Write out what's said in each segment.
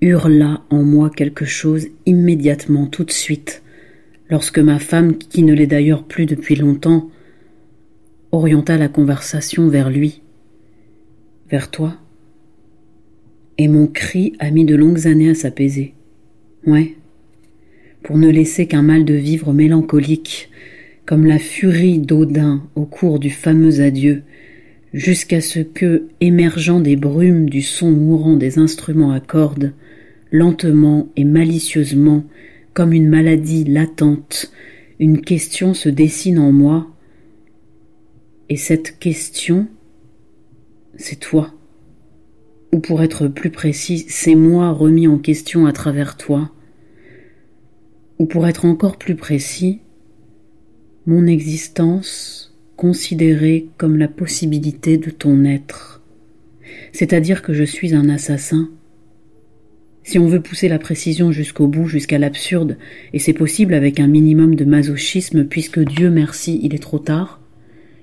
Hurla en moi quelque chose immédiatement, tout de suite, lorsque ma femme, qui ne l'est d'ailleurs plus depuis longtemps, orienta la conversation vers lui, vers toi. Et mon cri a mis de longues années à s'apaiser. Ouais, pour ne laisser qu'un mal de vivre mélancolique, comme la furie d'Odin au cours du fameux adieu, jusqu'à ce que, émergeant des brumes du son mourant des instruments à cordes, lentement et malicieusement, comme une maladie latente, une question se dessine en moi, et cette question, c'est toi. Ou pour être plus précis, c'est moi remis en question à travers toi. Ou pour être encore plus précis, mon existence considéré comme la possibilité de ton être. C'est-à-dire que je suis un assassin. Si on veut pousser la précision jusqu'au bout, jusqu'à l'absurde, et c'est possible avec un minimum de masochisme, puisque Dieu merci, il est trop tard,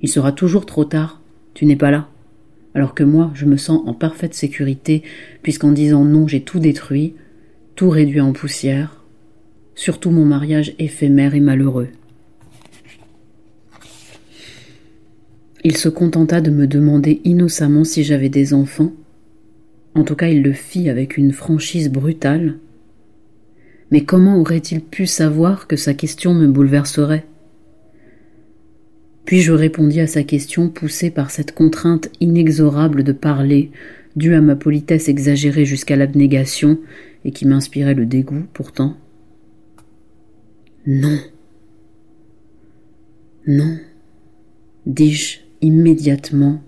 il sera toujours trop tard, tu n'es pas là. Alors que moi, je me sens en parfaite sécurité, puisqu'en disant non, j'ai tout détruit, tout réduit en poussière, surtout mon mariage éphémère et malheureux. Il se contenta de me demander innocemment si j'avais des enfants. En tout cas, il le fit avec une franchise brutale. Mais comment aurait-il pu savoir que sa question me bouleverserait? Puis je répondis à sa question poussée par cette contrainte inexorable de parler, due à ma politesse exagérée jusqu'à l'abnégation et qui m'inspirait le dégoût pourtant. Non. Non, dis-je immédiatement,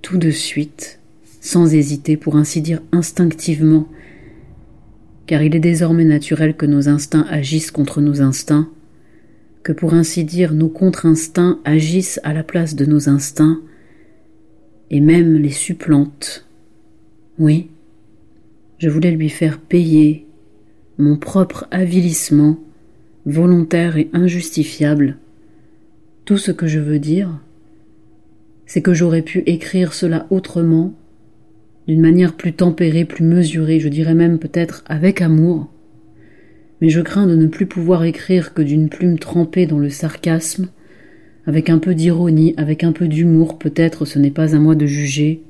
tout de suite, sans hésiter, pour ainsi dire instinctivement, car il est désormais naturel que nos instincts agissent contre nos instincts, que pour ainsi dire nos contre-instincts agissent à la place de nos instincts, et même les supplantent. Oui, je voulais lui faire payer mon propre avilissement, volontaire et injustifiable. Tout ce que je veux dire, c'est que j'aurais pu écrire cela autrement, d'une manière plus tempérée, plus mesurée, je dirais même peut-être avec amour, mais je crains de ne plus pouvoir écrire que d'une plume trempée dans le sarcasme, avec un peu d'ironie, avec un peu d'humour, peut-être ce n'est pas à moi de juger,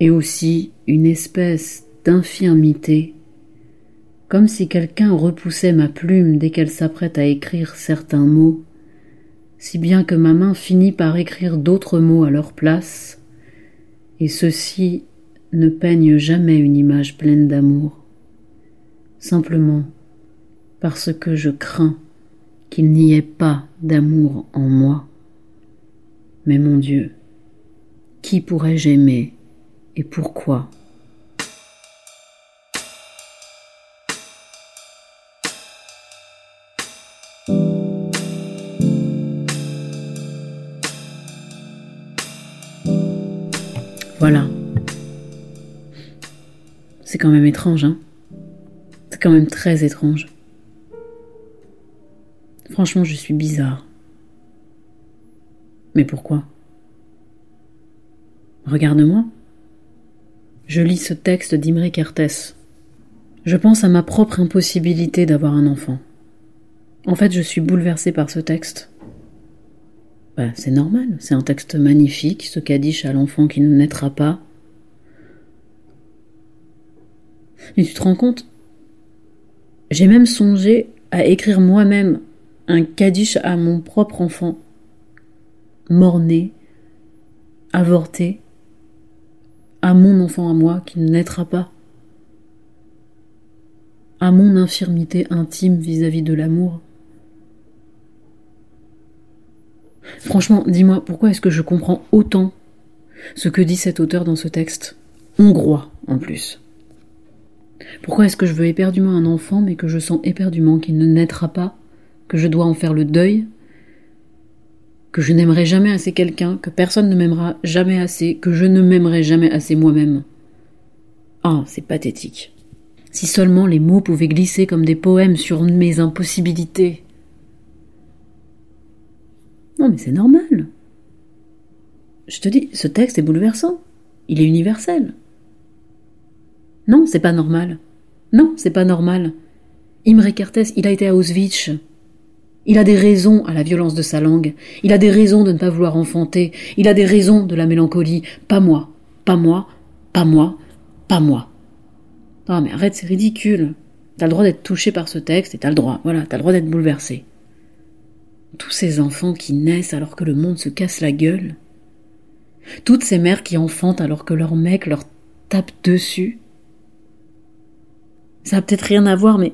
et aussi une espèce d'infirmité, comme si quelqu'un repoussait ma plume dès qu'elle s'apprête à écrire certains mots, si bien que ma main finit par écrire d'autres mots à leur place, et ceux-ci ne peignent jamais une image pleine d'amour, simplement parce que je crains qu'il n'y ait pas d'amour en moi. Mais mon Dieu, qui pourrais-je aimer et pourquoi? Quand même étrange, hein C'est quand même très étrange. Franchement, je suis bizarre. Mais pourquoi? Regarde-moi. Je lis ce texte d'Imre Kertész. Je pense à ma propre impossibilité d'avoir un enfant. En fait, je suis bouleversée par ce texte. Bah, c'est normal, c'est un texte magnifique, ce cadiche à l'enfant qui ne naîtra pas. Mais tu te rends compte J'ai même songé à écrire moi-même un cadiche à mon propre enfant, mort-né, avorté, à mon enfant à moi qui ne naîtra pas, à mon infirmité intime vis-à-vis -vis de l'amour. Franchement, dis-moi, pourquoi est-ce que je comprends autant ce que dit cet auteur dans ce texte Hongrois, en plus? Pourquoi est-ce que je veux éperdument un enfant, mais que je sens éperdument qu'il ne naîtra pas, que je dois en faire le deuil, que je n'aimerai jamais assez quelqu'un, que personne ne m'aimera jamais assez, que je ne m'aimerai jamais assez moi-même? Ah, c'est pathétique. Si seulement les mots pouvaient glisser comme des poèmes sur mes impossibilités. Non, mais c'est normal. Je te dis, ce texte est bouleversant. Il est universel. Non, c'est pas normal. Non, c'est pas normal. Imre Kertész, il a été à Auschwitz. Il a des raisons à la violence de sa langue. Il a des raisons de ne pas vouloir enfanter. Il a des raisons de la mélancolie. Pas moi. Pas moi. Pas moi. Pas moi. Non, mais arrête, c'est ridicule. T'as le droit d'être touché par ce texte et t'as le droit. Voilà, t'as le droit d'être bouleversé. Tous ces enfants qui naissent alors que le monde se casse la gueule. Toutes ces mères qui enfantent alors que leur mec leur tape dessus. Ça a peut-être rien à voir, mais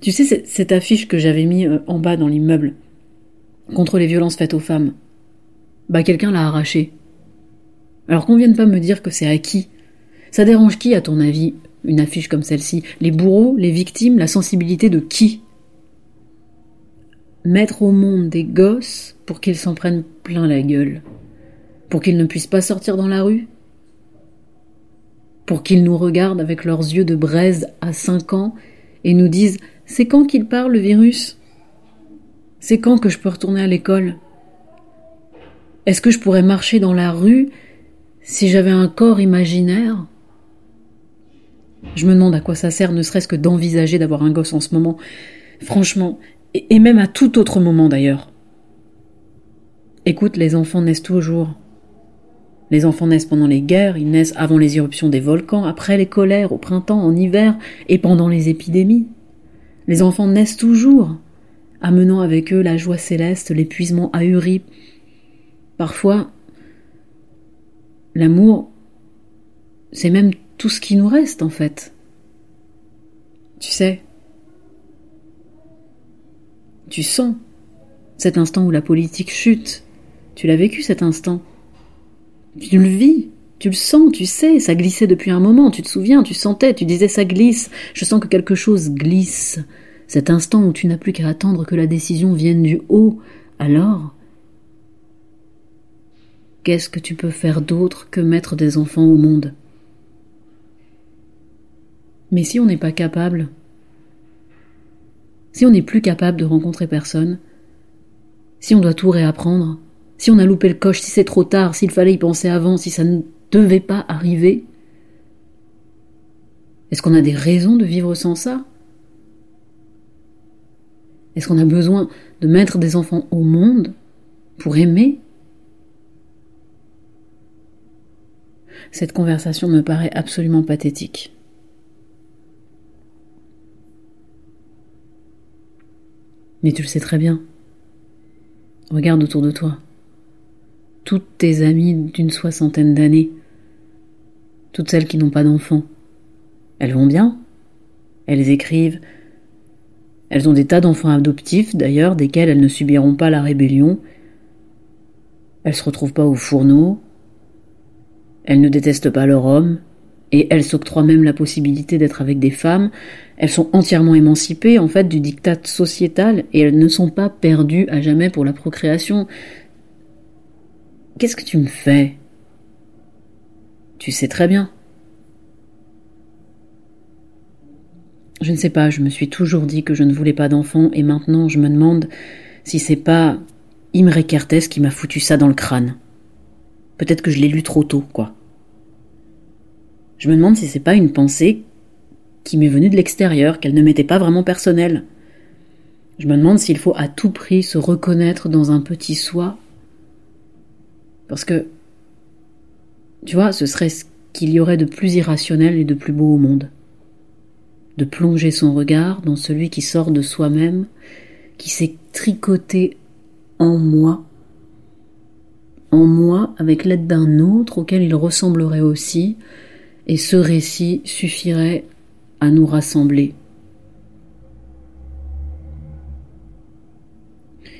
tu sais, cette affiche que j'avais mis euh, en bas dans l'immeuble contre les violences faites aux femmes, bah quelqu'un l'a arrachée. Alors qu'on vienne pas me dire que c'est à qui? Ça dérange qui, à ton avis, une affiche comme celle-ci? Les bourreaux, les victimes, la sensibilité de qui? Mettre au monde des gosses pour qu'ils s'en prennent plein la gueule, pour qu'ils ne puissent pas sortir dans la rue, pour qu'ils nous regardent avec leurs yeux de braise à cinq ans et nous disent c'est quand qu'il part le virus? C'est quand que je peux retourner à l'école? Est-ce que je pourrais marcher dans la rue si j'avais un corps imaginaire? Je me demande à quoi ça sert, ne serait-ce que d'envisager d'avoir un gosse en ce moment. Franchement, et même à tout autre moment d'ailleurs. Écoute, les enfants naissent toujours. Les enfants naissent pendant les guerres, ils naissent avant les éruptions des volcans, après les colères, au printemps, en hiver et pendant les épidémies. Les enfants naissent toujours, amenant avec eux la joie céleste, l'épuisement ahuri. Parfois, l'amour, c'est même tout ce qui nous reste en fait. Tu sais, tu sens cet instant où la politique chute. Tu l'as vécu cet instant. Tu le vis, tu le sens, tu sais, ça glissait depuis un moment, tu te souviens, tu sentais, tu disais ça glisse, je sens que quelque chose glisse. Cet instant où tu n'as plus qu'à attendre que la décision vienne du haut, alors Qu'est-ce que tu peux faire d'autre que mettre des enfants au monde? Mais si on n'est pas capable, si on n'est plus capable de rencontrer personne, si on doit tout réapprendre, si on a loupé le coche, si c'est trop tard, s'il fallait y penser avant, si ça ne devait pas arriver, est-ce qu'on a des raisons de vivre sans ça? Est-ce qu'on a besoin de mettre des enfants au monde pour aimer? Cette conversation me paraît absolument pathétique. Mais tu le sais très bien. Regarde autour de toi. Toutes tes amies d'une soixantaine d'années, toutes celles qui n'ont pas d'enfants, elles vont bien Elles écrivent. Elles ont des tas d'enfants adoptifs, d'ailleurs, desquels elles ne subiront pas la rébellion. Elles se retrouvent pas au fourneau. Elles ne détestent pas leur homme et elles s'octroient même la possibilité d'être avec des femmes. Elles sont entièrement émancipées, en fait, du diktat sociétal, et elles ne sont pas perdues à jamais pour la procréation. Qu'est-ce que tu me fais? Tu sais très bien. Je ne sais pas, je me suis toujours dit que je ne voulais pas d'enfant, et maintenant je me demande si c'est pas Imre Kertész qui m'a foutu ça dans le crâne. Peut-être que je l'ai lu trop tôt, quoi. Je me demande si c'est pas une pensée qui m'est venue de l'extérieur, qu'elle ne m'était pas vraiment personnelle. Je me demande s'il faut à tout prix se reconnaître dans un petit soi. Parce que, tu vois, ce serait ce qu'il y aurait de plus irrationnel et de plus beau au monde. De plonger son regard dans celui qui sort de soi-même, qui s'est tricoté en moi, en moi avec l'aide d'un autre auquel il ressemblerait aussi, et ce récit suffirait à nous rassembler.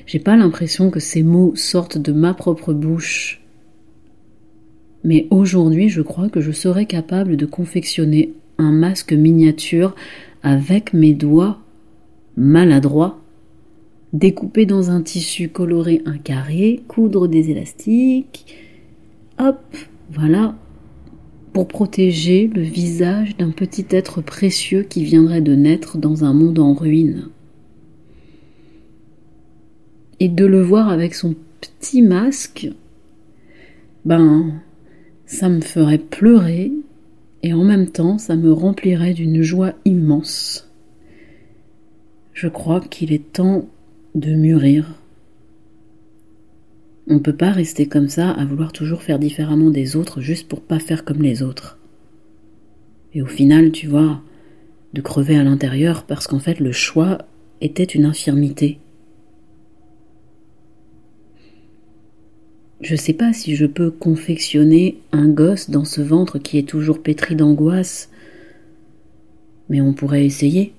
J'ai pas l'impression que ces mots sortent de ma propre bouche. Mais aujourd'hui, je crois que je serais capable de confectionner un masque miniature avec mes doigts maladroits, découper dans un tissu coloré un carré, coudre des élastiques, hop, voilà, pour protéger le visage d'un petit être précieux qui viendrait de naître dans un monde en ruine. Et de le voir avec son petit masque, ben, ça me ferait pleurer et en même temps ça me remplirait d'une joie immense. Je crois qu'il est temps de mûrir. On ne peut pas rester comme ça à vouloir toujours faire différemment des autres juste pour pas faire comme les autres. Et au final, tu vois, de crever à l'intérieur parce qu'en fait le choix était une infirmité. Je sais pas si je peux confectionner un gosse dans ce ventre qui est toujours pétri d'angoisse, mais on pourrait essayer.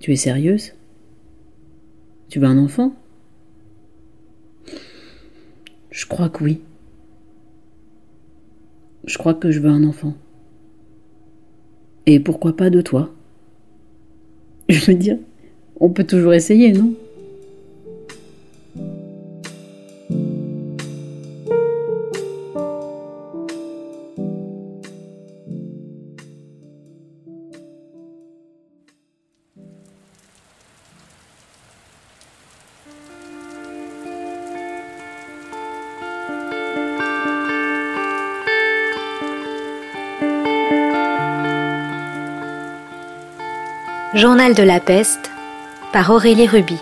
Tu es sérieuse? Tu veux un enfant? Je crois que oui. Je crois que je veux un enfant. Et pourquoi pas de toi? Je veux dire, on peut toujours essayer, non? Journal de la peste par Aurélie Ruby.